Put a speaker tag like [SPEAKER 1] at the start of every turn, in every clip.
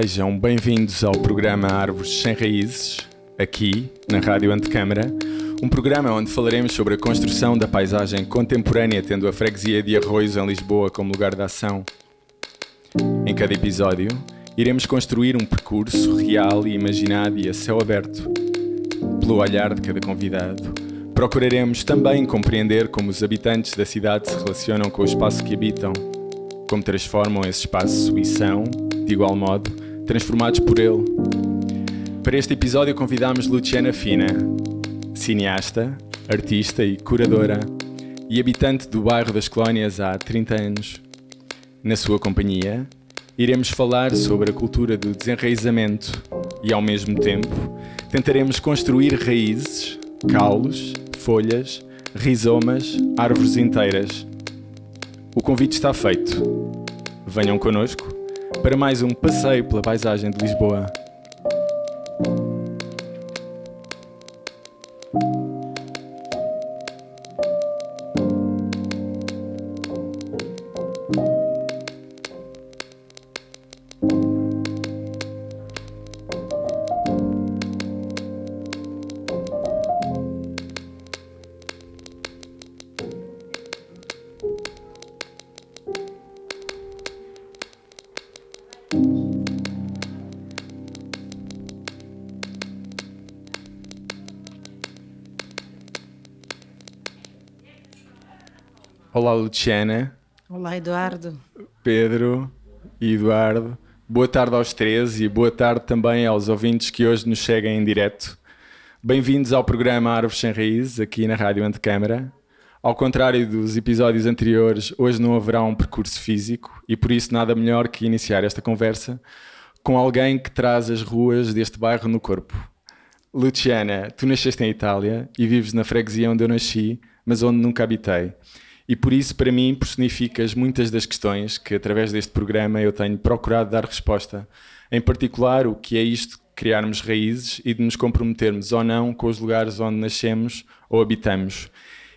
[SPEAKER 1] Sejam bem-vindos ao programa Árvores Sem Raízes, aqui na Rádio Antecâmara, um programa onde falaremos sobre a construção da paisagem contemporânea, tendo a freguesia de Arroios em Lisboa como lugar de ação. Em cada episódio, iremos construir um percurso real e imaginado e a céu aberto. Pelo olhar de cada convidado, procuraremos também compreender como os habitantes da cidade se relacionam com o espaço que habitam, como transformam esse espaço e são, de igual modo, transformados por ele. Para este episódio convidamos Luciana Fina, cineasta, artista e curadora, e habitante do bairro das Colónias há 30 anos. Na sua companhia, iremos falar sobre a cultura do desenraizamento e, ao mesmo tempo, tentaremos construir raízes, caules, folhas, rizomas, árvores inteiras. O convite está feito. Venham connosco para mais um passeio pela paisagem de Lisboa. Luciana.
[SPEAKER 2] Olá, Eduardo.
[SPEAKER 1] Pedro e Eduardo. Boa tarde aos três e boa tarde também aos ouvintes que hoje nos seguem em direto. Bem-vindos ao programa Árvores Sem Raízes, aqui na Rádio Antecâmara. Ao contrário dos episódios anteriores, hoje não haverá um percurso físico e por isso nada melhor que iniciar esta conversa com alguém que traz as ruas deste bairro no corpo. Luciana, tu nasceste em Itália e vives na freguesia onde eu nasci, mas onde nunca habitei. E por isso, para mim, personificas muitas das questões que, através deste programa, eu tenho procurado dar resposta. Em particular, o que é isto de criarmos raízes e de nos comprometermos ou não com os lugares onde nascemos ou habitamos.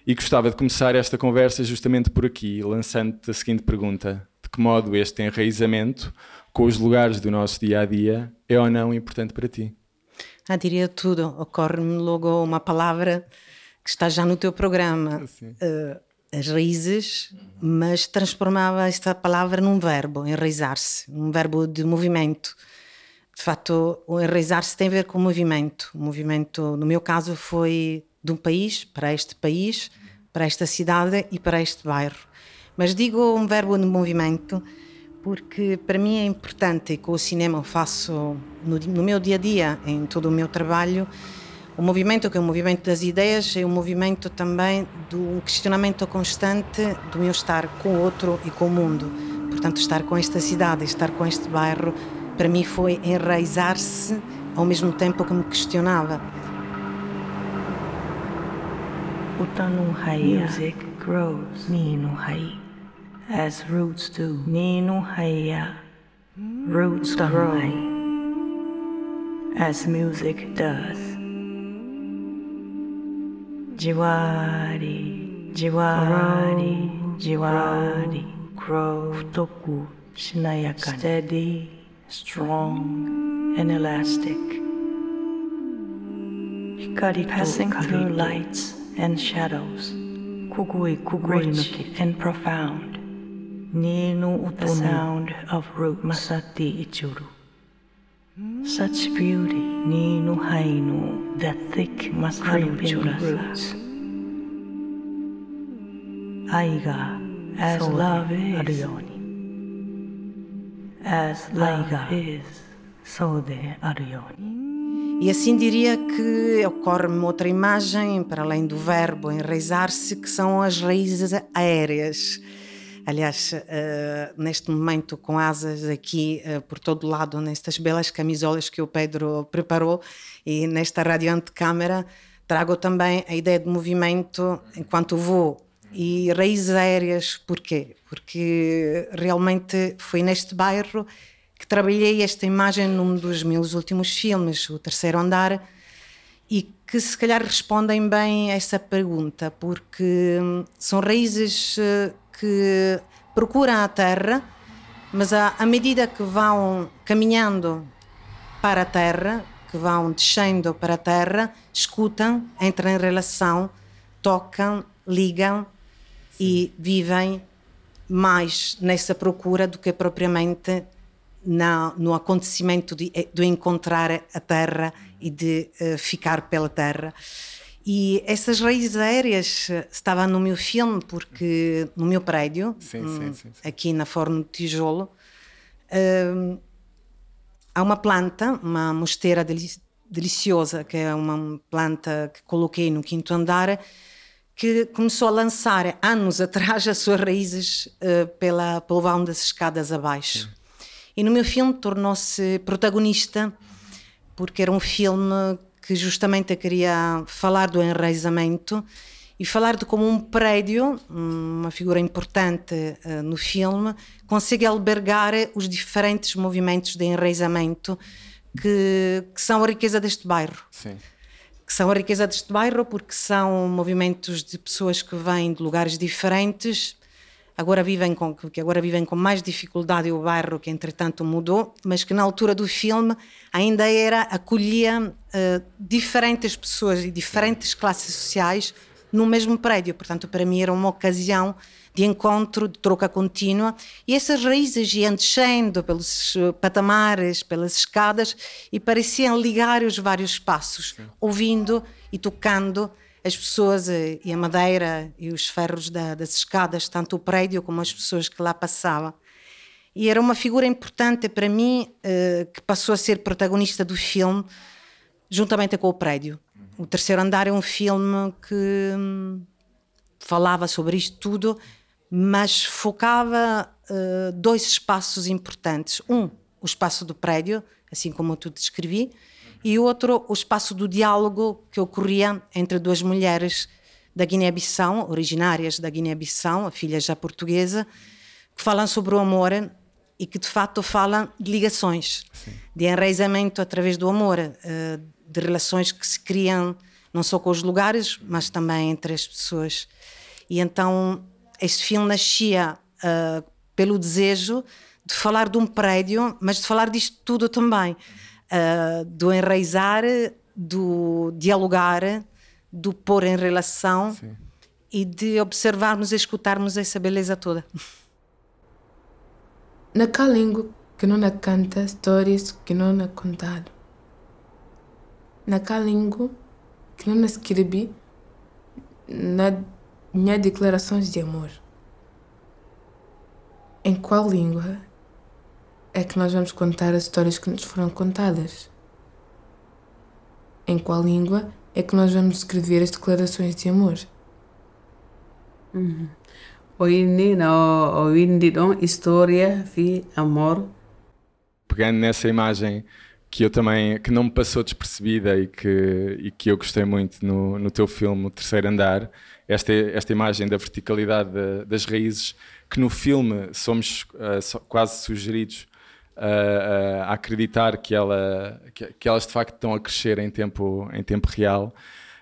[SPEAKER 1] E gostava de começar esta conversa justamente por aqui, lançando-te a seguinte pergunta: De que modo este enraizamento com os lugares do nosso dia a dia é ou não importante para ti?
[SPEAKER 2] Ah, diria tudo. Ocorre-me logo uma palavra que está já no teu programa. Uh, as raízes, mas transformava esta palavra num verbo, enraizar-se, um verbo de movimento. De facto, o enraizar-se tem a ver com o movimento. O movimento, no meu caso, foi de um país para este país, para esta cidade e para este bairro. Mas digo um verbo de movimento porque para mim é importante e com o cinema eu faço no, no meu dia a dia, em todo o meu trabalho, o movimento, que é o movimento das ideias, é um movimento também de um questionamento constante do meu estar com o outro e com o mundo. Portanto, estar com esta cidade, estar com este bairro, para mim foi enraizar-se ao mesmo tempo que me questionava.
[SPEAKER 3] Uta no hai music grows. Ni no hai. As roots do. Ni no hai roots grow. As music does じわりじわりじわり grow 太くしなやかに steady strong and elastic 光と passing through lights and shadows. くぐいくぐり抜け and profound. にの音の the sound of roots. Ichuru. Such beauty, ni no hainu, that thick must roots. Aiga, as love is, as love is, so de arioni.
[SPEAKER 2] E assim diria que ocorre-me outra imagem, para além do verbo enraizar-se, que são as raízes aéreas Aliás, uh, neste momento, com asas aqui uh, por todo lado, nestas belas camisolas que o Pedro preparou e nesta radiante câmara, trago também a ideia de movimento enquanto vou. E raízes aéreas, porquê? Porque realmente foi neste bairro que trabalhei esta imagem num dos meus últimos filmes, O Terceiro Andar, e que se calhar respondem bem a essa pergunta, porque hum, são raízes eh, que procuram a terra mas à, à medida que vão caminhando para a terra, que vão descendo para a terra, escutam, entram em relação, tocam, ligam e vivem mais nessa procura do que propriamente na, no acontecimento de, de encontrar a terra e de uh, ficar pela terra. E essas raízes aéreas estavam no meu filme, porque no meu prédio,
[SPEAKER 1] sim, sim, sim,
[SPEAKER 2] aqui na Forno do Tijolo, uh, há uma planta, uma mosteira deliciosa, que é uma planta que coloquei no quinto andar, que começou a lançar anos atrás as suas raízes uh, pela, pelo vão das escadas abaixo. E no meu filme tornou-se protagonista, porque era um filme que justamente queria falar do enraizamento e falar de como um prédio, uma figura importante uh, no filme, consegue albergar os diferentes movimentos de enraizamento que, que são a riqueza deste bairro.
[SPEAKER 1] Sim.
[SPEAKER 2] Que são a riqueza deste bairro porque são movimentos de pessoas que vêm de lugares diferentes, agora vivem com que agora vivem com mais dificuldade o bairro que entretanto mudou, mas que na altura do filme ainda era acolhia uh, diferentes pessoas e diferentes classes sociais no mesmo prédio. Portanto, para mim era uma ocasião de encontro, de troca contínua, e essas raízes iam descendo pelos eh, patamares, pelas escadas, e pareciam ligar os vários espaços, ouvindo e tocando as pessoas eh, e a madeira e os ferros da, das escadas, tanto o prédio como as pessoas que lá passavam. E era uma figura importante para mim, eh, que passou a ser protagonista do filme, juntamente com o prédio. O Terceiro Andar é um filme que hum, falava sobre isto tudo, mas focava uh, dois espaços importantes. Um, o espaço do prédio, assim como eu te descrevi, e outro, o espaço do diálogo que ocorria entre duas mulheres da Guiné-Bissau, originárias da Guiné-Bissau, a filha já portuguesa, que falam sobre o amor e que de fato falam de ligações, Sim. de enraizamento através do amor, uh, de relações que se criam não só com os lugares, mas também entre as pessoas. E então este filme nascia uh, pelo desejo de falar de um prédio, mas de falar disto tudo também, uh, do enraizar, do dialogar, do pôr em relação Sim. e de observarmos e escutarmos essa beleza toda.
[SPEAKER 4] Naquela língua que não canta histórias que não é contado naquela língua que não escrevi na minha declarações de amor. Em qual língua é que nós vamos contar as histórias que nos foram contadas? Em qual língua é que nós vamos escrever as declarações de amor?
[SPEAKER 5] Uhum. Na oindi don história fi amor.
[SPEAKER 1] Pegando nessa imagem que eu também que não me passou despercebida e que, e que eu gostei muito no, no teu filme O Terceiro Andar esta, esta imagem da verticalidade de, das raízes que no filme somos uh, quase sugeridos uh, a acreditar que, ela, que, que, elas de facto estão a crescer em tempo, em tempo real.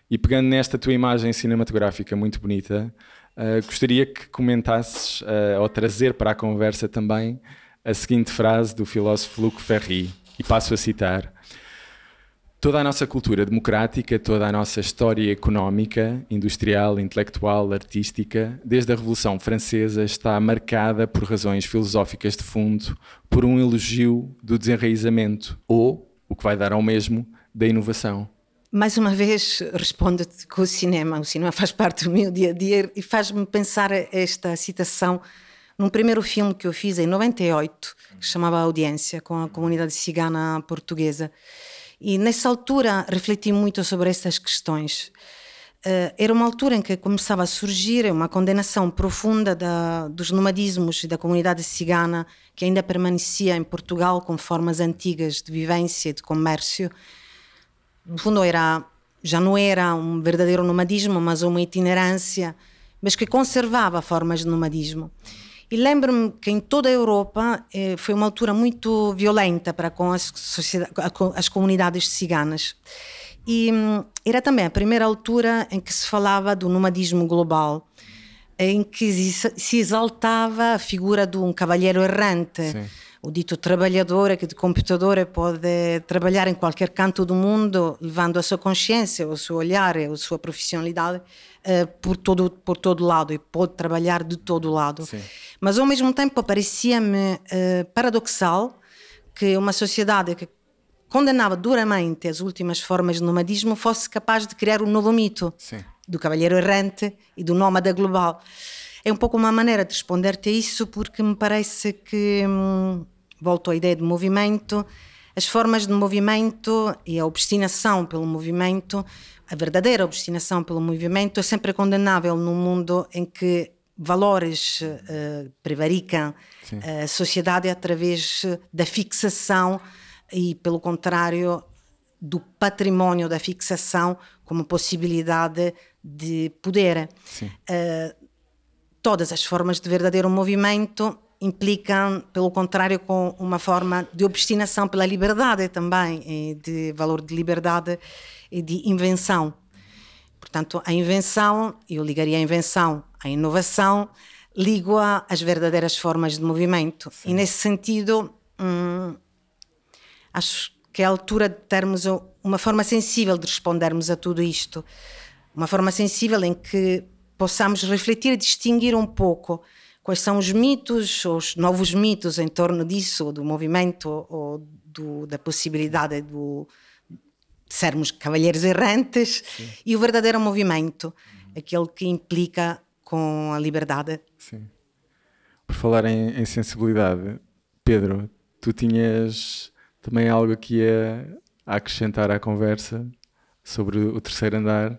[SPEAKER 1] E pegando nesta tua imagem cinematográfica muito bonita uh, gostaria que comentasses ou trazer para a conversa também a seguinte frase do filósofo Luc Ferry e passo a citar: Toda a nossa cultura democrática, toda a nossa história económica, industrial, intelectual, artística, desde a Revolução Francesa, está marcada por razões filosóficas de fundo, por um elogio do desenraizamento ou, o que vai dar ao mesmo, da inovação.
[SPEAKER 2] Mais uma vez, respondo-te com o cinema. O cinema faz parte do meu dia a dia e faz-me pensar esta citação num primeiro filme que eu fiz em 98, que chamava Audiência, com a comunidade cigana portuguesa. E nessa altura refleti muito sobre essas questões. Uh, era uma altura em que começava a surgir uma condenação profunda da, dos nomadismos e da comunidade cigana que ainda permanecia em Portugal com formas antigas de vivência e de comércio. No fundo, era, já não era um verdadeiro nomadismo, mas uma itinerância, mas que conservava formas de nomadismo. E lembro-me que em toda a Europa eh, foi uma altura muito violenta para com as, as comunidades ciganas. E hum, era também a primeira altura em que se falava do nomadismo global. em que se exaltava a figura de um cavalheiro errante.
[SPEAKER 6] Sim.
[SPEAKER 2] O dito trabalhador que de computador pode trabalhar em qualquer canto do mundo, levando a sua consciência, o seu olhar, a sua profissionalidade eh, por todo por todo lado e pode trabalhar de todo lado.
[SPEAKER 6] Sim.
[SPEAKER 2] Mas ao mesmo tempo parecia-me eh, paradoxal que uma sociedade que condenava duramente as últimas formas de nomadismo fosse capaz de criar um novo mito
[SPEAKER 6] Sim.
[SPEAKER 2] do cavalheiro errante e do nómada global. É um pouco uma maneira de responder-te a isso, porque me parece que, hum, volto à ideia de movimento, as formas de movimento e a obstinação pelo movimento, a verdadeira obstinação pelo movimento, é sempre condenável num mundo em que valores eh, prevaricam a sociedade através da fixação e, pelo contrário, do património da fixação como possibilidade de poder. Eh, todas as formas de verdadeiro movimento implicam, pelo contrário, com uma forma de obstinação pela liberdade também, de valor de liberdade e de invenção. Portanto, a invenção, eu ligaria a invenção à inovação, ligo-a às verdadeiras formas de movimento. E nesse sentido, hum, acho que é a altura de termos uma forma sensível de respondermos a tudo isto. Uma forma sensível em que possamos refletir e distinguir um pouco quais são os mitos, os novos mitos em torno disso, do movimento ou do, da possibilidade do, de sermos cavalheiros errantes e o verdadeiro movimento, aquele que implica com a liberdade.
[SPEAKER 6] Sim. Por falar em, em sensibilidade, Pedro, tu tinhas também algo aqui a, a acrescentar à conversa sobre o terceiro andar.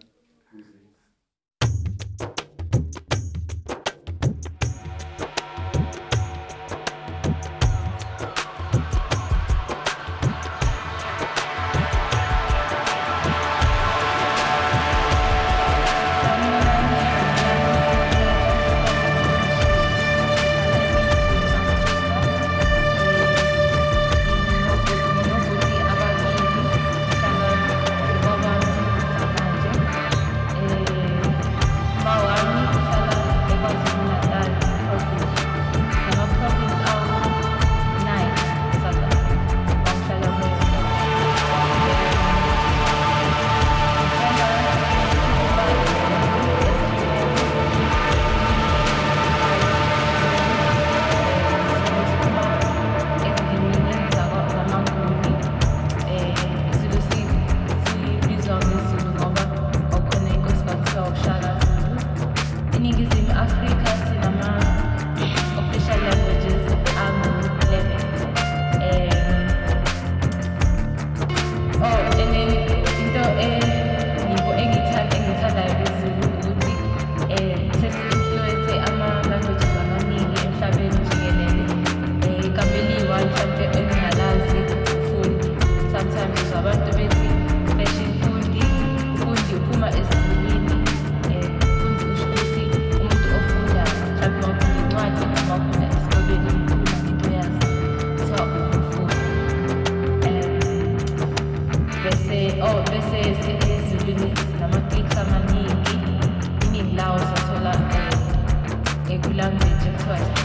[SPEAKER 7] language of.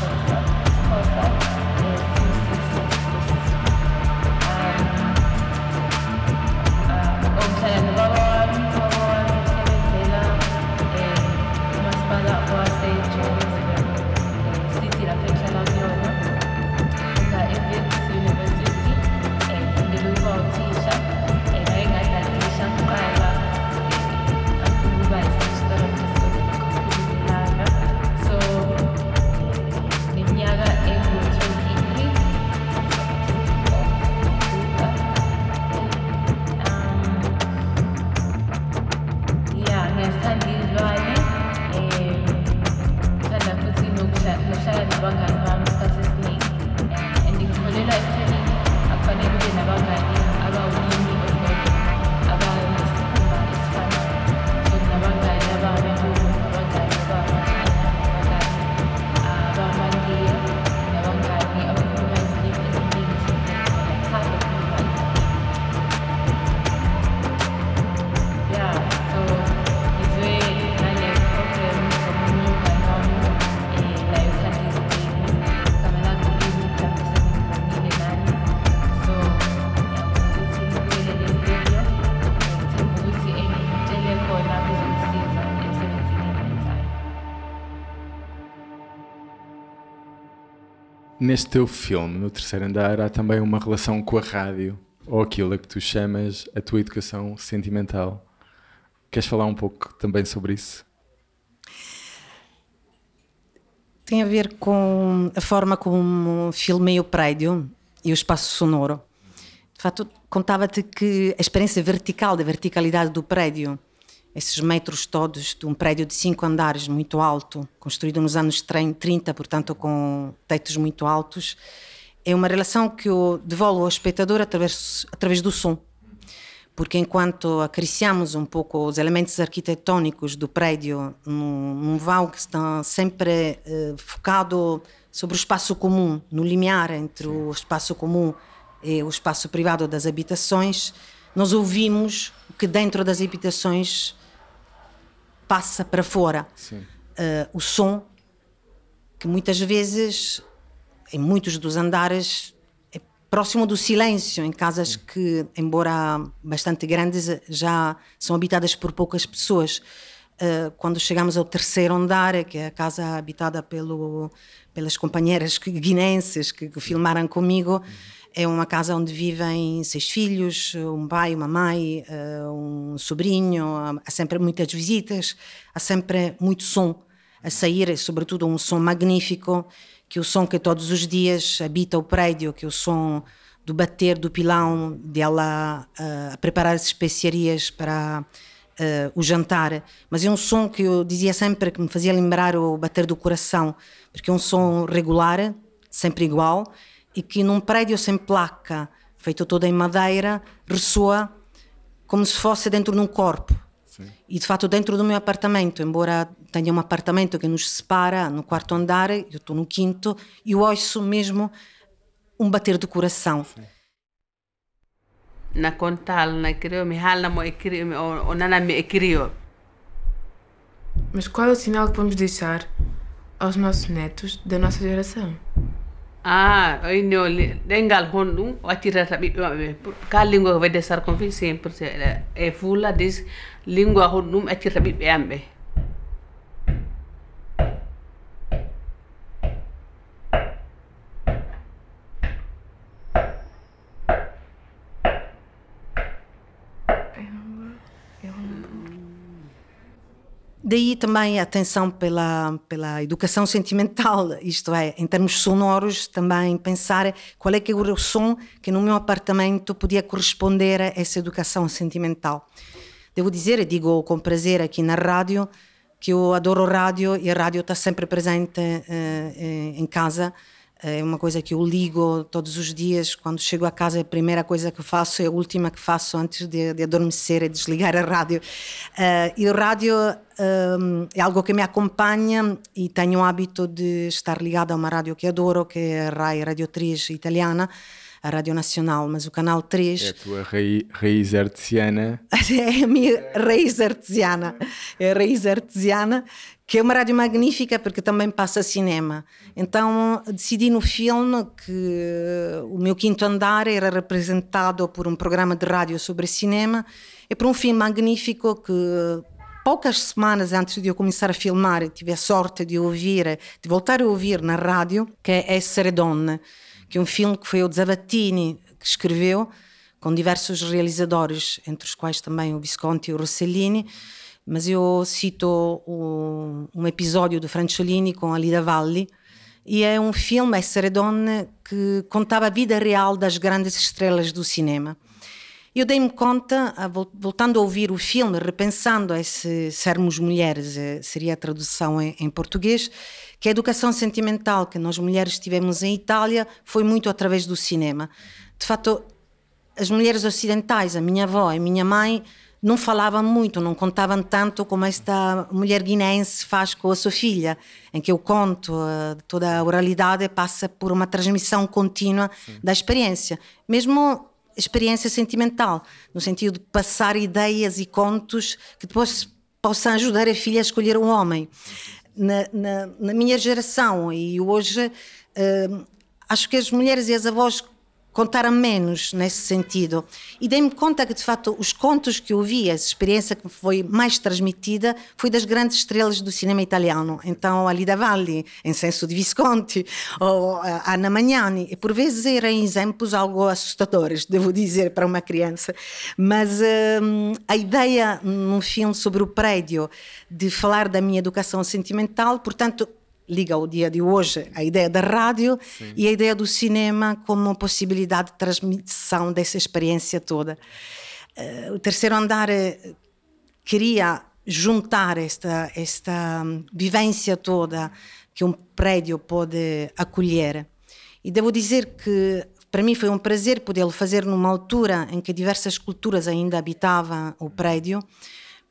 [SPEAKER 1] Neste teu filme, no terceiro andar, há também uma relação com a rádio, ou aquilo a que tu chamas a tua educação sentimental. Queres falar um pouco também sobre isso?
[SPEAKER 2] Tem a ver com a forma como filmei o prédio e o espaço sonoro. De fato, contava-te que a experiência vertical, da verticalidade do prédio, esses metros todos de um prédio de cinco andares muito alto, construído nos anos 30, portanto com tetos muito altos, é uma relação que eu devolvo ao espectador através, através do som. Porque enquanto acariciamos um pouco os elementos arquitetônicos do prédio num, num vão que está sempre eh, focado sobre o espaço comum, no limiar entre o espaço comum e o espaço privado das habitações, nós ouvimos o que dentro das habitações passa para fora. Uh, o som, que muitas vezes, em muitos dos andares, próximo do silêncio, em casas que, embora bastante grandes, já são habitadas por poucas pessoas. Uh, quando chegamos ao terceiro andar, que é a casa habitada pelo, pelas companheiras guinenses que, que filmaram comigo, é uma casa onde vivem seis filhos, um pai, uma mãe, uh, um sobrinho, há sempre muitas visitas, há sempre muito som a sair, sobretudo um som magnífico que o som que todos os dias habita o prédio, que o som do bater do pilão, dela uh, a preparar as especiarias para uh, o jantar, mas é um som que eu dizia sempre que me fazia lembrar o bater do coração, porque é um som regular, sempre igual, e que num prédio sem placa, feito todo em madeira, ressoa como se fosse dentro de um corpo. E de fato, dentro do meu apartamento, embora tenha um apartamento que nos separa no quarto andar, eu estou no quinto, e eu ouço mesmo um bater do coração.
[SPEAKER 5] Na contal, na criou, me hala mo ekrio, o nana me ekrio.
[SPEAKER 4] Mas qual é o sinal que vamos deixar aos nossos netos da nossa geração?
[SPEAKER 5] ah oh, ayno ɗengal hon ɗum wattirata ɓiɓɓe eh, maɓɓe ɓe ka lingo wedde sarcomfil c'est un pour e eh, fula lah dis lingo hon ɗum accirta ɓiɓɓe am ɓe
[SPEAKER 2] Daí também a atenção pela, pela educação sentimental, isto é, em termos sonoros, também pensar qual é que é o som que no meu apartamento podia corresponder a essa educação sentimental. Devo dizer, e digo com prazer aqui na rádio, que eu adoro rádio e a rádio está sempre presente uh, em casa é uma coisa que eu ligo todos os dias. Quando chego a casa, a primeira coisa que faço é a última que faço antes de, de adormecer é desligar a rádio. Uh, e o rádio uh, é algo que me acompanha e tenho o hábito de estar ligado a uma rádio que adoro, que é a RAI Radio 3 italiana a Rádio Nacional, mas o Canal 3.
[SPEAKER 1] É a tua raiz, raiz artesiana.
[SPEAKER 2] é a minha raiz artesiana. É a raiz artesiana que é uma rádio magnífica porque também passa cinema. Então decidi no filme que o meu quinto andar era representado por um programa de rádio sobre cinema e por um filme magnífico que poucas semanas antes de eu começar a filmar tive a sorte de ouvir, de voltar a ouvir na rádio, que é Essere Donne, que é um filme que foi o Zavattini que escreveu com diversos realizadores, entre os quais também o Visconti e o Rossellini mas eu cito um, um episódio do Francolini com a Lida Valli, e é um filme, Essere Donne, que contava a vida real das grandes estrelas do cinema. Eu dei-me conta, voltando a ouvir o filme, repensando esse sermos mulheres, eh, seria a tradução em, em, português, que a educação sentimental que nós mulheres tivemos em Itália foi muito através do cinema. De fato, as mulheres ocidentais, a minha avó e a minha mãe, não falavam muito, não contavam tanto como esta mulher guinense faz com a sua filha, em que eu conto, uh, toda a oralidade passa por uma transmissão contínua Sim. da experiência, mesmo experiência sentimental, no sentido de passar ideias e contos que depois possam ajudar a filha a escolher um homem. Na, na, na minha geração e hoje, uh, acho que as mulheres e as avós contar menos nesse sentido. E dei-me conta que, de facto, os contos que eu vi, essa experiência que foi mais transmitida, foi das grandes estrelas do cinema italiano. Então, a Lida Valli, em Senso de Visconti, ou Anna Magnani, e por vezes eram exemplos algo assustadores, devo dizer, para uma criança. Mas hum, a ideia num filme sobre o prédio de falar da minha educação sentimental, portanto, liga ao dia de hoje a ideia da rádio Sim. e a ideia do cinema como possibilidade de transmissão dessa experiência toda. Uh, o terceiro andar uh, queria juntar esta, esta vivência toda que um prédio pode acolher. E devo dizer que para mim foi um prazer podê-lo fazer numa altura em que diversas culturas ainda habitavam o prédio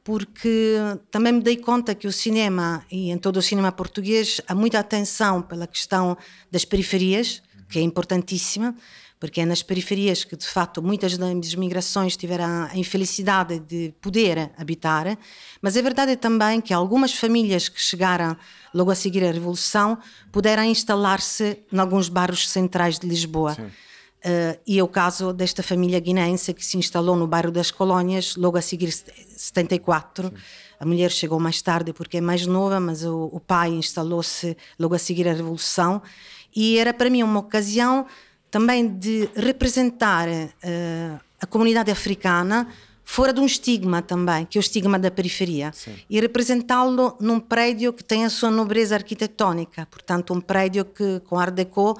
[SPEAKER 2] porque também me dei conta que o cinema, e em todo o cinema português, há muita atenção pela questão das periferias, que é importantíssima, porque é nas periferias que, de fato, muitas das migrações tiveram a infelicidade de poder habitar, mas é verdade também que algumas famílias que chegaram logo a seguir a Revolução puderam instalar-se em alguns bairros centrais de Lisboa. Sim Uh, e é o caso desta família guineense que se instalou no bairro das Colónias, logo a seguir 74. Sim. A mulher chegou mais tarde porque é mais nova, mas o, o pai instalou-se logo a seguir a Revolução. E era para mim uma ocasião também de representar uh, a comunidade africana fora de um estigma também, que é o estigma da periferia, Sim. e representá-lo num prédio que tem a sua nobreza arquitetónica, portanto um prédio que com Art Deco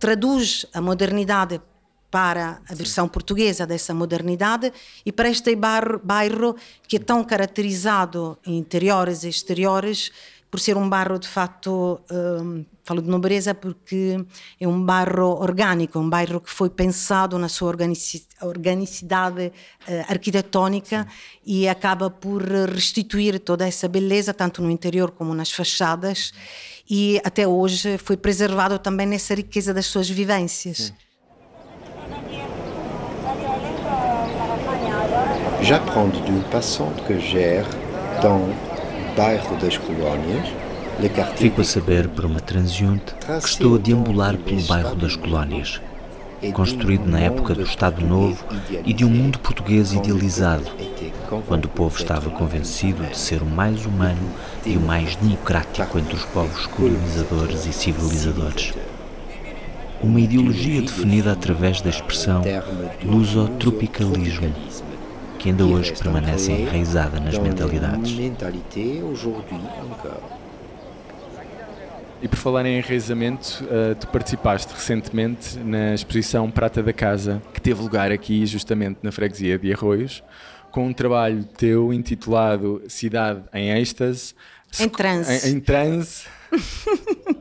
[SPEAKER 2] traduz a modernidade para a versão Sim. portuguesa dessa modernidade e para este bairro, bairro que é tão caracterizado em interiores e exteriores por ser um bairro de facto, um, falo de nobreza porque é um bairro orgânico, um bairro que foi pensado na sua organicidade uh, arquitetónica Sim. e acaba por restituir toda essa beleza, tanto no interior como nas fachadas e até hoje foi preservado também nessa riqueza das suas vivências. Sim.
[SPEAKER 8] J'apprends d'une passante que gère dans bairro das Colónias
[SPEAKER 9] Fico a saber por uma transeunte que estou a deambular pelo bairro das Colónias, construído na época do Estado Novo e de um mundo português idealizado, quando o povo estava convencido de ser o mais humano e o mais democrático entre os povos colonizadores e civilizadores. Uma ideologia definida através da expressão luso-tropicalismo, que ainda hoje permanece enraizada nas mentalidades.
[SPEAKER 1] E por falar em enraizamento, uh, tu participaste recentemente na exposição Prata da Casa, que teve lugar aqui justamente na freguesia de Arroios, com um trabalho teu intitulado Cidade em Êxtase.
[SPEAKER 2] Em transe.
[SPEAKER 1] Em, em transe.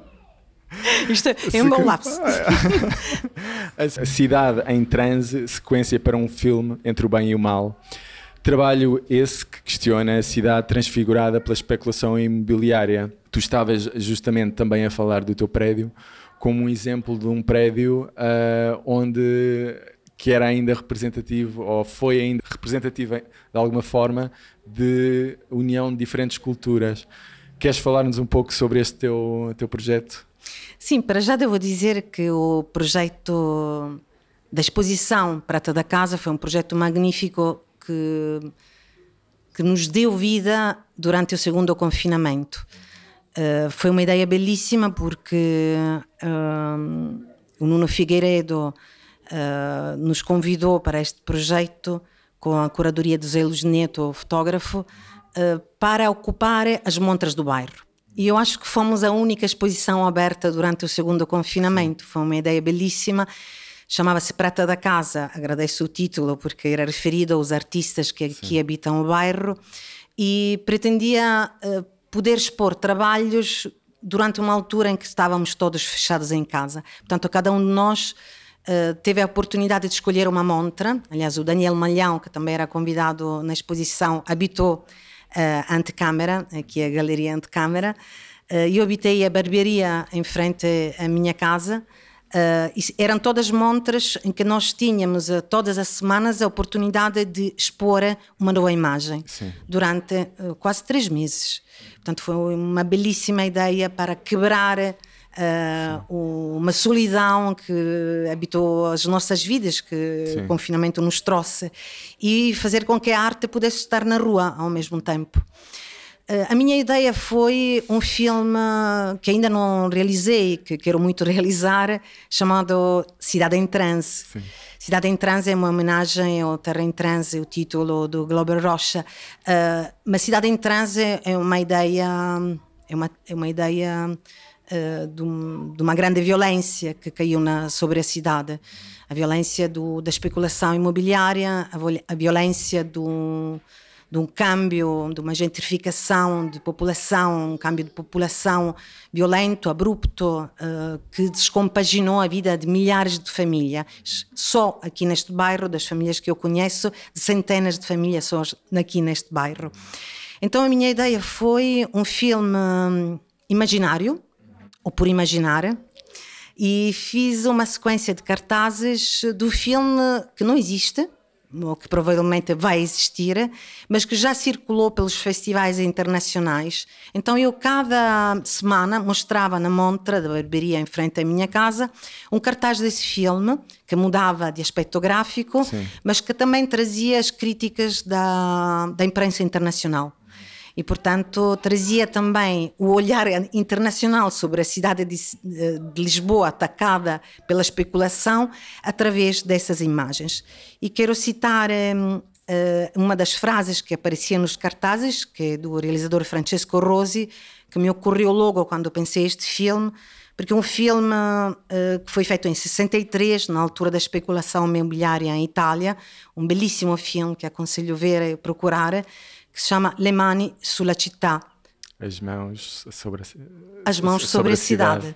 [SPEAKER 2] Isto é um bom lapso.
[SPEAKER 1] A cidade em transe, sequência para um filme entre o bem e o mal. Trabalho esse que questiona a cidade transfigurada pela especulação imobiliária. Tu estavas justamente também a falar do teu prédio como um exemplo de um prédio uh, onde que era ainda representativo, ou foi ainda representativo de alguma forma, de união de diferentes culturas. Queres falar-nos um pouco sobre este teu, teu projeto?
[SPEAKER 2] Sim, para já devo dizer que o projeto da exposição Prata da Casa foi um projeto magnífico que, que nos deu vida durante o segundo confinamento. Uh, foi uma ideia belíssima porque uh, o Nuno Figueiredo uh, nos convidou para este projeto com a curadoria de Zelos Neto, o fotógrafo, para ocupar as montras do bairro. E eu acho que fomos a única exposição aberta durante o segundo confinamento. Foi uma ideia belíssima. Chamava-se Prata da Casa. Agradeço o título porque era referido aos artistas que aqui Sim. habitam o bairro e pretendia uh, poder expor trabalhos durante uma altura em que estávamos todos fechados em casa. Portanto, cada um de nós Uh, teve a oportunidade de escolher uma montra. Aliás, o Daniel Malhão, que também era convidado na exposição, habitou uh, Antecâmara, aqui a Galeria Antecâmara. Uh, eu habitei a barbearia em frente à minha casa. Uh, eram todas montras em que nós tínhamos uh, todas as semanas a oportunidade de expor uma nova imagem Sim. durante uh, quase três meses. Portanto, foi uma belíssima ideia para quebrar uh, uma solidão que habitou as nossas vidas, que Sim. o confinamento nos trouxe, e fazer com que a arte pudesse estar na rua ao mesmo tempo. Uh, a minha ideia foi um filme que ainda não realizei, que quero muito realizar, chamado Cidade em Transe. Sim. Cidade em Transe é uma homenagem ao Terra em Transe, o título do Glauber Rocha. Uh, mas Cidade em Transe é uma ideia, é uma, é uma ideia uh, de, um, de, uma grande violência que caiu na, sobre a cidade. A violência do, da especulação imobiliária, a, a violência de um câmbio, de uma gentrificação de população, um câmbio de população violento, abrupto, uh, que descompaginou a vida de milhares de famílias. Só aqui neste bairro, das famílias que eu conheço, de centenas de famílias só aqui neste bairro. Então a minha ideia foi um filme imaginário, ou por imaginar, e fiz uma sequência de cartazes do filme que não existe, ou que provavelmente vai existir, mas que já circulou pelos festivais internacionais. Então eu cada semana mostrava na montra da barbearia em frente à minha casa um cartaz desse filme que mudava de aspecto gráfico, Sim. mas que também trazia as críticas da, da imprensa internacional e, portanto, trazia também o olhar internacional sobre a cidade de, de, Lisboa atacada pela especulação através dessas imagens. E quero citar um, eh, uma das frases que aparecia nos cartazes, que é do realizador Francesco Rosi, que me ocorreu logo quando pensei este filme, porque é um filme uh, que foi feito em 63, na altura da especulação imobiliária em Itália, um belíssimo filme que aconselho ver e procurar, que se chama Le Mani sulla città.
[SPEAKER 1] As mãos sobre a,
[SPEAKER 2] As mãos sobre, sobre a cidade. cidade.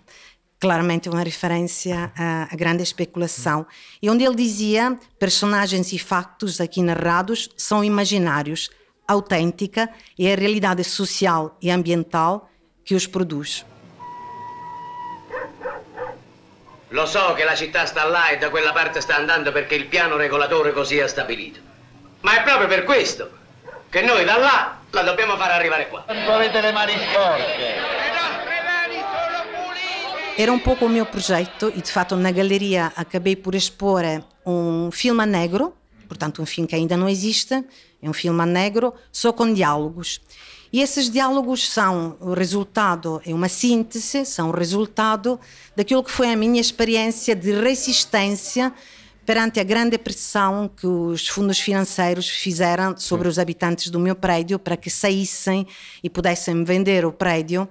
[SPEAKER 2] Claramente uma referência à, à grande especulação. E onde ele dizia: personagens e factos aqui narrados são imaginários, autêntica é a realidade social e ambiental que os produz.
[SPEAKER 10] Lo so che la città sta là e da quella parte sta andando perché il piano regolatore così ha stabilito. Ma è proprio per questo che noi da là la dobbiamo far arrivare qua.
[SPEAKER 11] Avete le mani sporche.
[SPEAKER 2] Era um pouco o meu projeto e, de fato, na galeria acabei por expor um filme a negro, portanto, um filme que ainda não existe, é um filme a negro, só com diálogos. E esses diálogos são o resultado, é uma síntese, são o resultado daquilo que foi a minha experiência de resistência perante a grande pressão que os fundos financeiros fizeram sobre Sim. os habitantes do meu prédio para que saíssem e pudessem vender o prédio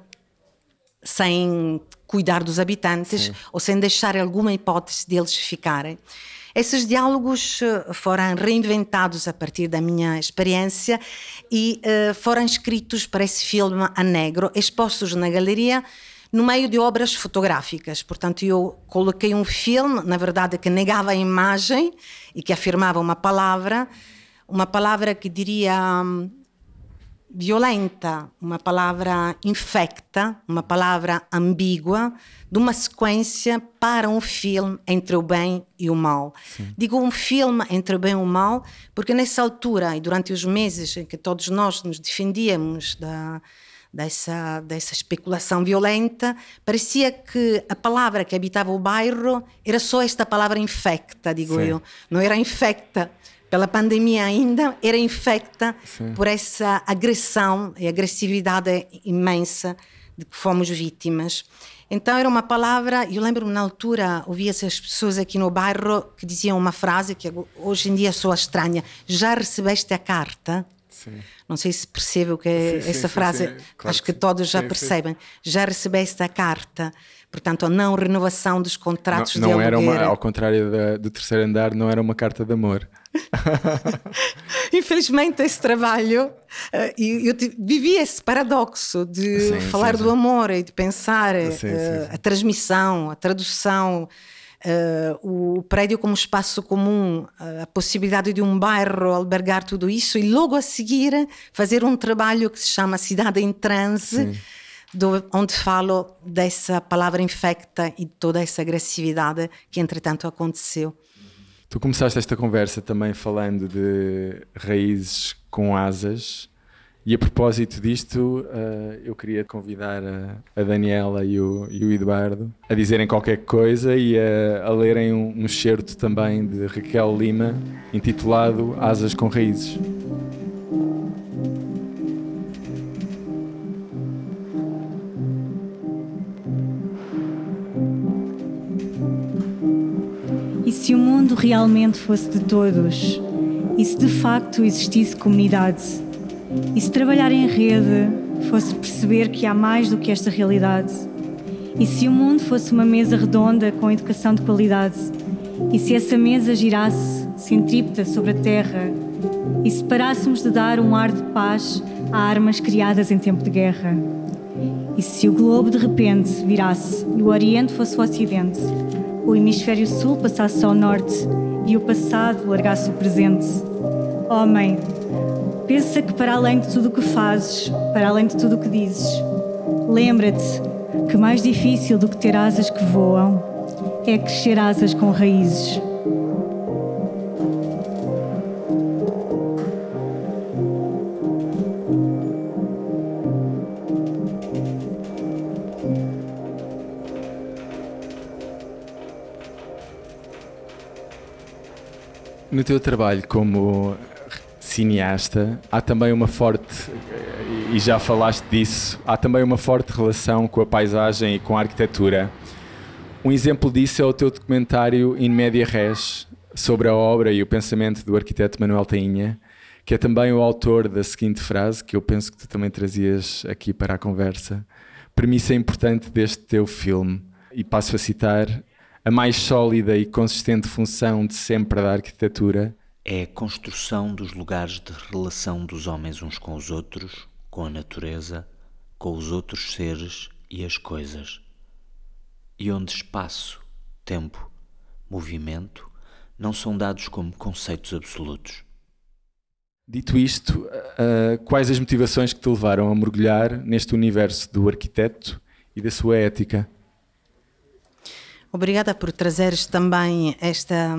[SPEAKER 2] sem cuidar dos habitantes Sim. ou sem deixar alguma hipótese deles ficarem. Esses diálogos eh, foram reinventados a partir da minha experiência e uh, foram escritos para esse filme a negro, expostos na galeria no meio de obras fotográficas. Portanto, eu coloquei um filme, na verdade, que negava a imagem e que afirmava uma palavra, uma palavra que diria hum, violenta, uma palavra infecta, uma palavra ambígua, de uma sequência para um filme entre o bem e o mal. Sim. Digo um filme entre o bem e o mal porque nessa altura e durante os meses em que todos nós nos defendíamos da dessa, dessa especulação violenta, parecia que a palavra que habitava o bairro era só esta palavra infecta, digo Sim. eu. Não era infecta pela pandemia ainda, era infecta Sim. por essa agressão e agressividade imensa de que fomos vítimas. Então era uma palavra, eu lembro-me na altura, ouvia-se as pessoas aqui no bairro que diziam uma frase que hoje em dia soa estranha: Já recebeste a carta? Sim. Não sei se percebe o que é sim, essa sim, frase, claro acho que todos já percebem. Já recebeste a carta, portanto, a não renovação dos contratos
[SPEAKER 1] não, não
[SPEAKER 2] de
[SPEAKER 1] era uma, Ao contrário da, do terceiro andar, não era uma carta de amor.
[SPEAKER 2] Infelizmente, esse trabalho, eh, eu, vivi esse paradoxo de falar do amor e de pensar uh, a transmissão, a tradução uh, o prédio como espaço comum, a possibilidade de um bairro albergar tudo isso e logo a seguir fazer um trabalho que se chama Cidade em Transe, do, onde falo dessa palavra infecta e toda essa agressividade que entretanto aconteceu.
[SPEAKER 1] Tu começaste esta conversa também falando de raízes com asas E a propósito disto, uh, eu queria convidar a, Daniela e o, Eduardo a dizerem qualquer coisa e a, lerem um, um certo também de Raquel Lima, intitulado Asas com Raízes.
[SPEAKER 12] E se o mundo realmente fosse de todos? E se de facto existisse comunidade? E se trabalhar em rede fosse perceber que há mais do que esta realidade? E se o mundo fosse uma mesa redonda com educação de qualidade? E se essa mesa girasse centrípeta sobre a terra? E se parássemos de dar um ar de paz a armas criadas em tempo de guerra? E se o globo de repente virasse e o Oriente fosse o Ocidente? O hemisfério sul passasse ao norte e o passado largasse o presente? Homem, Pensa que para além de tudo o que fazes, para além de tudo o que dizes, lembra-te que mais difícil do que ter asas que voam é crescer asas com raízes.
[SPEAKER 1] No teu trabalho como cineasta, há também uma forte, e já falaste disso, há também uma forte relação com a paisagem e com a arquitetura. Um exemplo disso é o teu documentário In Media Res, sobre a obra e o pensamento do arquiteto Manuel Tainha, que é também o autor da seguinte frase, que eu penso que tu também trazias aqui para a conversa. Premissa importante deste teu filme, e passo a citar: a mais sólida e consistente função de sempre da arquitetura
[SPEAKER 9] é a construção dos lugares de relação dos homens uns com os outros, com a natureza, com os outros seres e as coisas, e onde espaço, tempo, movimento não são dados como conceitos absolutos.
[SPEAKER 1] Dito isto, uh, quais as motivações que te levaram a mergulhar neste universo do arquiteto e da sua ética?
[SPEAKER 2] Obrigada por trazeres também esta.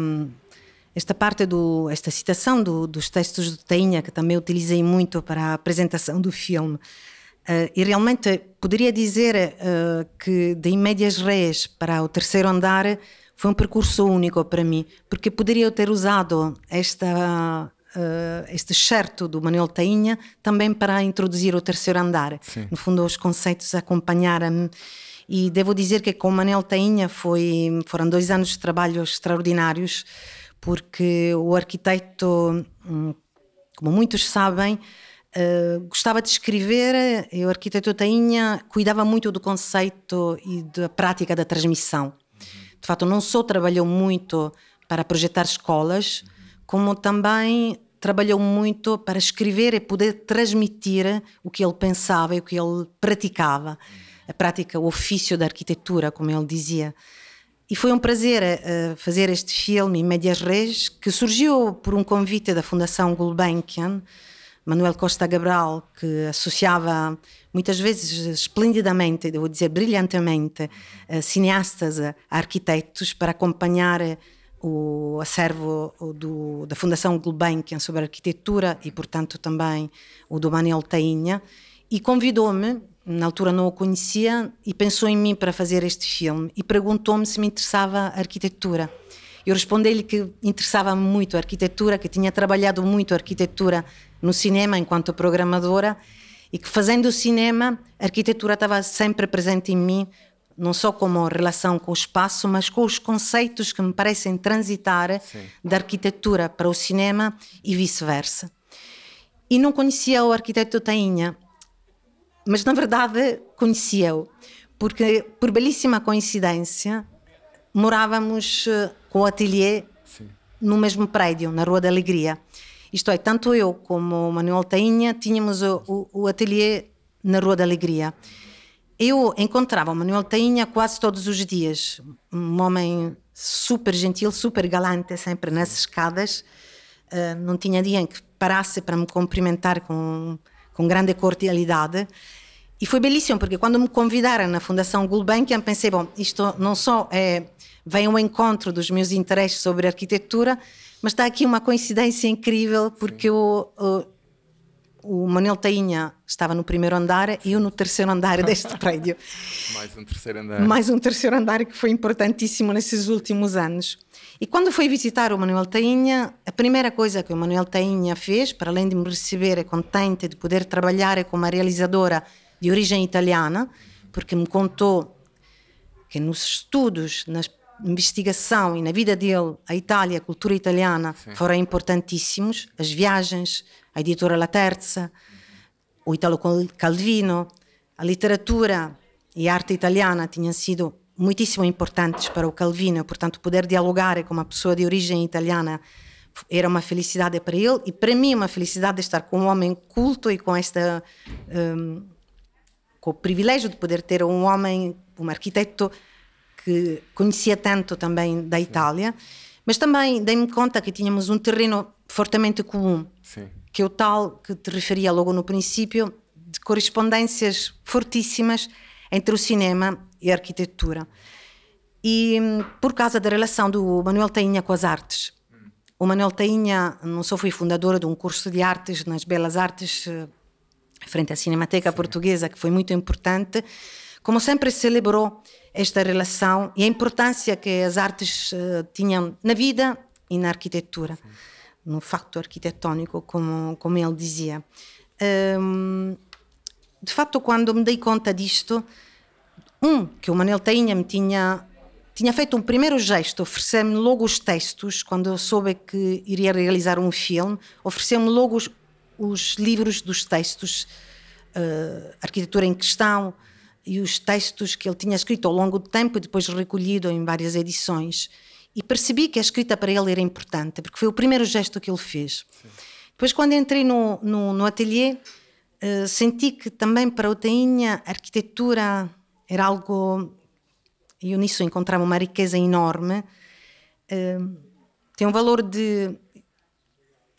[SPEAKER 2] Esta parte do esta citação do, dos textos do Tainha que também utilizei muito para a apresentação do filme uh, e realmente poderia dizer uh, que de Médias Reis para o terceiro andar foi um percurso único para mim porque poderia ter usado esta uh, este certo do Manuel Tainha também para introduzir o terceiro andar Sim. no fundo os conceitos acompanharam-me e devo dizer que com o Manuel Tainha foi foram dois anos de trabalho extraordinários porque o arquiteto, hum, como muitos sabem, Uh, gostava de escrever e o arquiteto Tainha cuidava muito do conceito e da prática da transmissão. De fato, não só trabalhou muito para projetar escolas, como também trabalhou muito para escrever e poder transmitir o que ele pensava e o que ele praticava. A prática, o ofício da arquitetura, como ele dizia. E foi um prazer uh, fazer este filme Médias Res, que surgiu por um convite da Fundação Gulbenkian, Manuel Costa Cabral, que associava muitas vezes esplendidamente, devo dizer brilhantemente, uh, cineastas a arquitetos para acompanhar o acervo do, da Fundação Gulbenkian sobre arquitetura e, portanto, também o do Manuel Tainha, e convidou-me na altura não o conhecia e pensou em mim para fazer este filme e perguntou-me se me interessava a arquitetura. Eu respondi-lhe que interessava-me muito a arquitetura, que tinha trabalhado muito a arquitetura no cinema enquanto programadora e que fazendo cinema a arquitetura estava sempre presente em mim, não só como relação com o espaço, mas com os conceitos que me parecem transitar Sim. da arquitetura para o cinema e vice-versa. E não conhecia o arquiteto Tainha, mas na verdade conhecia-o, porque por belíssima coincidência morávamos eh, com o ateliê Sim. no mesmo prédio, na Rua da Alegria. Isto é, tanto eu como o Manuel Tainha tínhamos o, o, o ateliê na Rua da Alegria. Eu encontrava o Manuel Tainha quase todos os dias, um homem super gentil, super galante, sempre nas escadas. Uh, não tinha dia em que parasse para me cumprimentar com com grande cordialidade. E foi belíssimo, porque quando me convidaram na Fundação Gulbenkian, pensei, bom, isto não só é, vem ao encontro dos meus interesses sobre arquitetura, mas está aqui uma coincidência incrível, porque o, o, o Manuel Tainha estava no primeiro andar e eu no terceiro andar deste prédio.
[SPEAKER 1] Mais um terceiro andar.
[SPEAKER 2] Mais um terceiro andar que foi importantíssimo nesses últimos anos. E quando fui visitar o Manuel Tainha, a primeira coisa que o Manuel Tainha fez, para além de me receber contente de poder trabalhar com uma realizadora de origem italiana, porque me contou que nos estudos, na investigação e na vida dele, a Itália, a cultura italiana Sim. foram importantíssimos, as viagens, a editora La Terza, o Italo Calvino, a literatura e a arte italiana tinham sido muitíssimo importantes para o Calvino, portanto, poder dialogar com uma pessoa de origem italiana era uma felicidade para ele e para mim uma felicidade estar com um homem culto e com esta um, com o privilégio de poder ter um homem, um arquiteto que conhecia tanto também da Itália, mas também dei-me conta que tínhamos um terreno fortemente comum. Sim que é o tal que te referia logo no princípio, de correspondências fortíssimas entre o cinema e arquitetura. E por causa da relação do Manuel Tainha com as artes. O Manuel Tainha não só foi fundador de um curso de artes nas Belas Artes, eh, frente à Cinemateca Sim. Portuguesa, que foi muito importante, como sempre celebrou esta relação e a importância que as artes uh, tinham na vida e na arquitetura. Sim no facto arquitetônico, como, como ele dizia. Um, de fato, quando me dei conta disto, um, que o Manel Tainha me tinha, tinha feito um primeiro gesto, ofereceu-me logo os textos, quando eu soube que iria realizar um filme, ofereceu-me logo os, os, livros dos textos, uh, arquitetura em questão, e os textos que ele tinha escrito ao longo do tempo e depois recolhido em várias edições. E percebi que a escrita para ele era importante, porque foi o primeiro gesto que ele fez. Sim. Depois, quando entrei no, no, no ateliê, uh, senti que também para o Tainha a arquitetura era algo. Eu nisso encontrava uma riqueza enorme. Uh, tem um valor de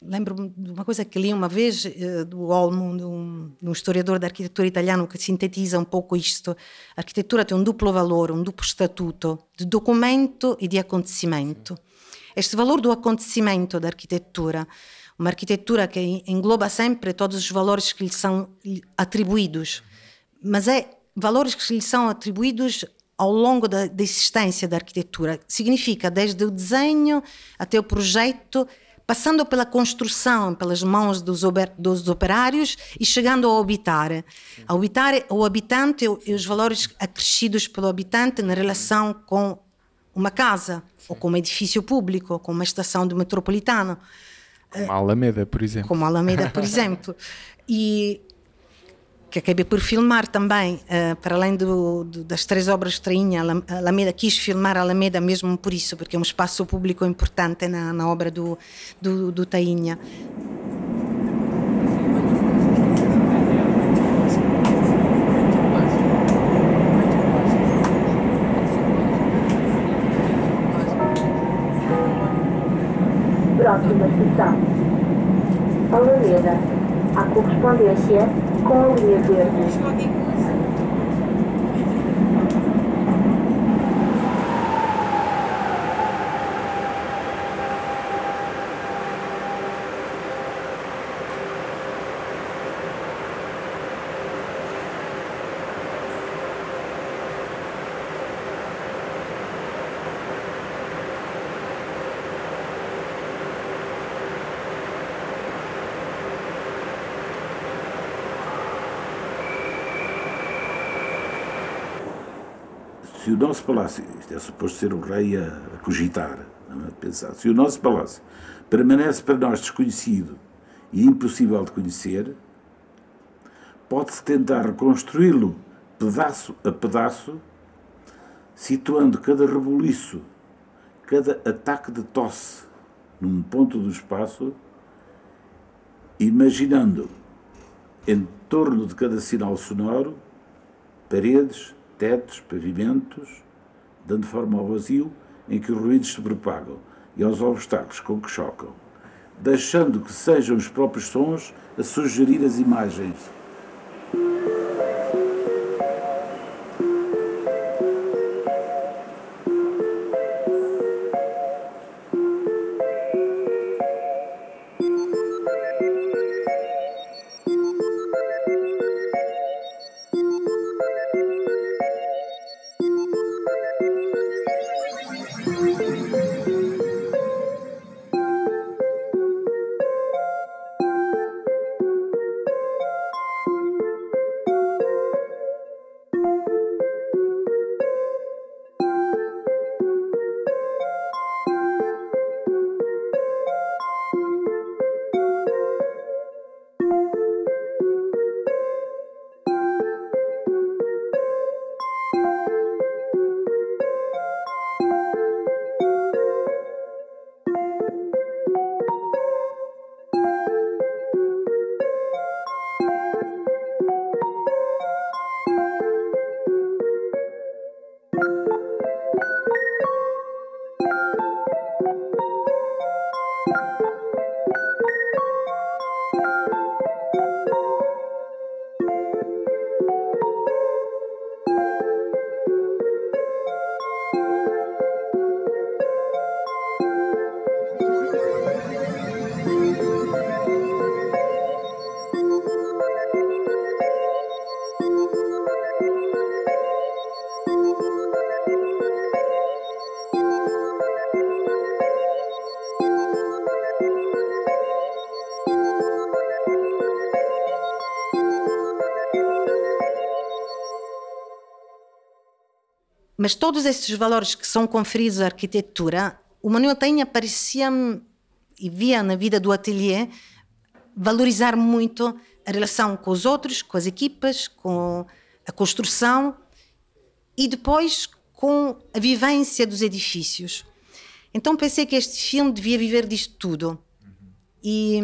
[SPEAKER 2] lembro-me de uma coisa que li uma vez uh, do Olmo, de um, de um, historiador da arquitetura italiano que sintetiza um pouco isto. A arquitetura tem um duplo valor, um duplo estatuto de documento e de acontecimento. Este valor do acontecimento da arquitetura, uma arquitetura que engloba sempre todos os valores que lhe são atribuídos, mas é valores que lhe são atribuídos ao longo da, da existência da arquitetura. Significa desde o desenho até o projeto passando pela construção, pelas mãos dos, dos operários e chegando ao habitar. Ao habitar, o habitante e os valores acrescidos pelo habitante na relação com uma casa, Sim. ou com um edifício público, ou com uma estação de metropolitano.
[SPEAKER 1] Como a Alameda, por exemplo.
[SPEAKER 2] Como a Alameda, por exemplo. E que acabei por filmar também, uh, para além do, do, das três obras de Trainha, Alameda, quis filmar a Alameda mesmo por isso, porque é um espaço público importante na, na obra do, do, do Tainha.
[SPEAKER 13] Próxima estação. Alameda. A correspondência com a linha
[SPEAKER 14] se o nosso palácio, isto é suposto ser o rei a, cogitar, a pensar, se o nosso palácio permanece para nós desconhecido e impossível de conhecer, pode-se tentar reconstruí-lo pedaço a pedaço, situando cada rebuliço, cada ataque de tosse num ponto do espaço, imaginando em torno de cada sinal sonoro paredes, tetos, pavimentos, dando forma ao vazio em que os ruídos se propagam e aos obstáculos com que chocam, deixando que sejam os próprios sons a sugerir as imagens.
[SPEAKER 2] Mas todos esses valores que são conferidos à arquitetura, o Manuel Tainha parecia e via na vida do ateliê valorizar muito a relação com os outros, com as equipas, com a construção e depois com a vivência dos edifícios. Então pensei que este filme devia viver disto tudo. E,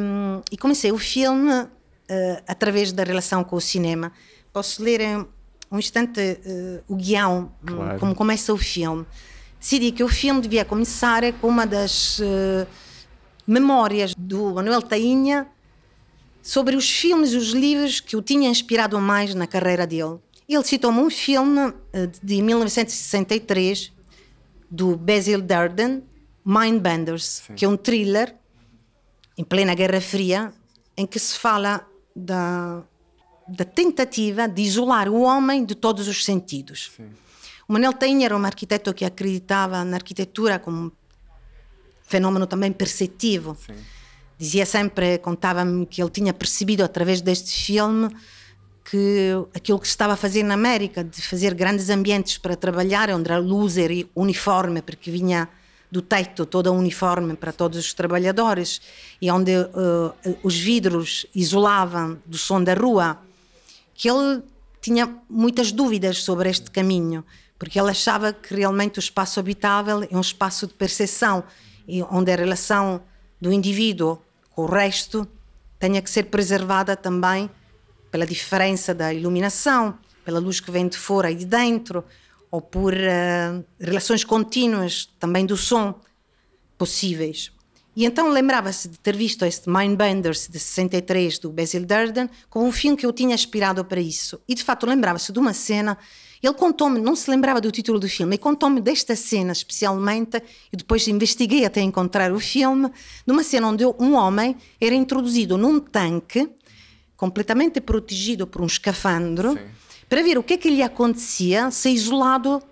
[SPEAKER 2] e comecei o filme uh, através da relação com o cinema. Posso ler um instante uh, o guião, claro. como começa o filme. Decidi que o filme devia começar com uma das uh, memórias do Manuel Tainha sobre os filmes e os livros que o tinham inspirado mais na carreira dele. Ele citou-me um filme uh, de 1963 do Basil Darden, Mindbenders, Sim. que é um thriller em plena Guerra Fria, em que se fala da da tentativa de isolar o homem de todos os sentidos. Sim. O Manel Tainha era um arquiteto que acreditava na arquitetura como um fenômeno também perceptivo. Sim. Dizia sempre, contava-me que ele tinha percebido através deste filme que aquilo que se estava a fazer na América, de fazer grandes ambientes para trabalhar, onde a luz era uniforme, porque vinha do teto toda uniforme para todos os trabalhadores, e onde uh, os vidros isolavam do som da rua, que ele tinha muitas dúvidas sobre este caminho, porque ele achava que realmente o espaço habitável é um espaço de percepção, onde a relação do indivíduo com o resto tenha que ser preservada também pela diferença da iluminação, pela luz que vem de fora e de dentro, ou por uh, relações contínuas também do som possíveis. E então lembrava-se de ter visto este Mindbenders de 63 do Basil Durden como um filme que eu tinha inspirado para isso. E de fato lembrava-se de uma cena. Ele contou-me, não se lembrava do título do filme, e contou-me desta cena especialmente. E depois investiguei até encontrar o filme. Numa cena onde um homem era introduzido num tanque, completamente protegido por um escafandro, Sim. para ver o que é que lhe acontecia se isolado,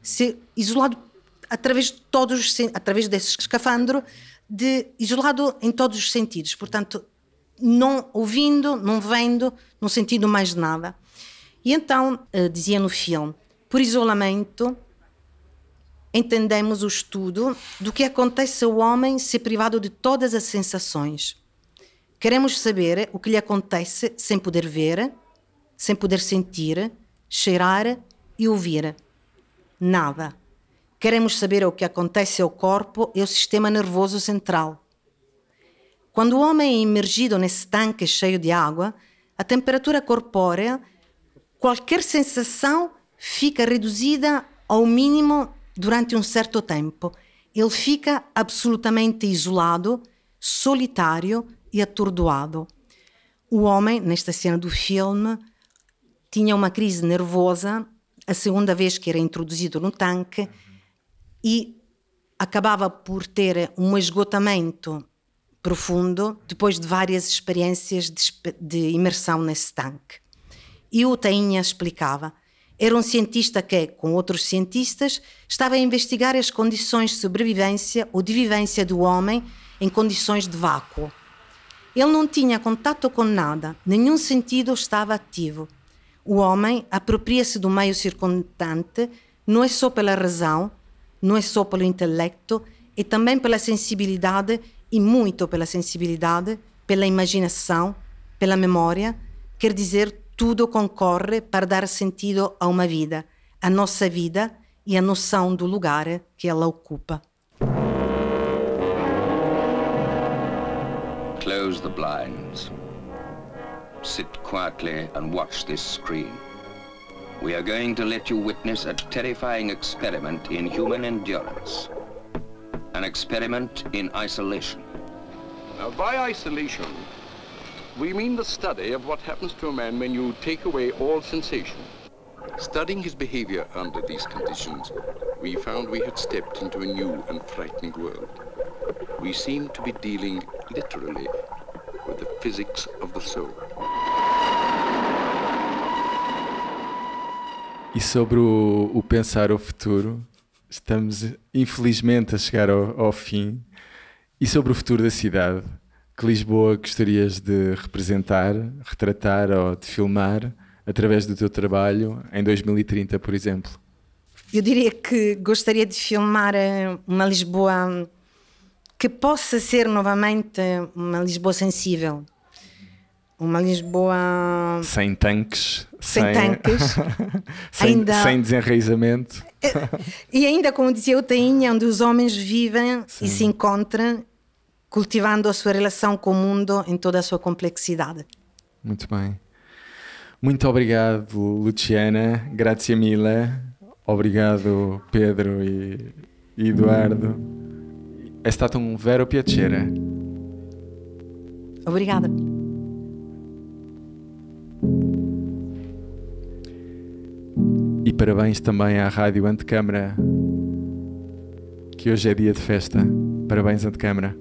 [SPEAKER 2] se isolado através de todos, através desse escafandro de isolado em todos os sentidos, portanto, não ouvindo, não vendo, não sentindo mais nada. E então, uh, dizia no filme, por isolamento, entendemos o estudo do que acontece ao homem se privado de todas as sensações. Queremos saber o que lhe acontece sem poder ver, sem poder sentir, cheirar e ouvir. Nada. Queremos saber o que acontece ao corpo e ao sistema nervoso central. Quando o homem é imergido nesse tanque cheio de água, a temperatura corpórea, qualquer sensação fica reduzida ao mínimo durante um certo tempo. Ele fica absolutamente isolado, solitário e atordoado. O homem, nesta cena do filme, tinha uma crise nervosa, a segunda vez que era introduzido no tanque e acabava por ter um esgotamento profundo depois de várias experiências de, de imersão nesse tanque. E o Tainha explicava. Era um cientista que, com outros cientistas, estava a investigar as condições de sobrevivência ou de vivência do homem em condições de vácuo. Ele não tinha contato com nada, nenhum sentido estava ativo. O homem apropria-se do meio circundante não é só pela razão, não é só pelo intelecto, e também pela sensibilidade, e muito pela sensibilidade, pela imaginação, pela memória, quer dizer, tudo concorre para dar sentido a uma vida, a nossa vida e a noção do lugar que ela ocupa.
[SPEAKER 15] Close the blinds. Sit quietly and watch this screen. We are going to let you witness a terrifying experiment in human endurance. An experiment in isolation.
[SPEAKER 16] Now, by isolation, we mean the study of what happens to a man when you take away all sensation. Studying his behavior under these conditions, we found we had stepped into a new and frightening world. We seemed to be dealing literally with the physics of the soul.
[SPEAKER 1] E sobre o, o pensar o futuro, estamos infelizmente a chegar ao, ao fim. E sobre o futuro da cidade, que Lisboa gostarias de representar, retratar ou de filmar através do teu trabalho em 2030, por exemplo?
[SPEAKER 2] Eu diria que gostaria de filmar eh, uma Lisboa que possa ser novamente uma Lisboa sensível. Uma Lisboa.
[SPEAKER 1] Sem tanques.
[SPEAKER 2] Sem, sem tanques.
[SPEAKER 1] sem, ainda... sem desenraizamento.
[SPEAKER 2] e ainda, como dizia o Tainha, onde os homens vivem Sim. e se encontram, cultivando a sua relação com o mundo em toda a sua complexidade.
[SPEAKER 1] Muito bem. Muito obrigado, Luciana. Grazie mille. Obrigado, Pedro e Eduardo. È stato un vero piacere.
[SPEAKER 2] Obrigada.
[SPEAKER 1] E parabéns também à Rádio Antecâmara, que hoje é dia de festa. Parabéns, Antecâmara.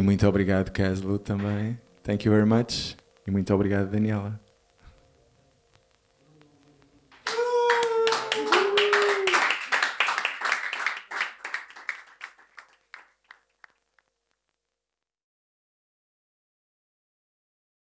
[SPEAKER 1] E muito obrigado, Caslo, também. Thank you very much. E muito obrigado, Daniela.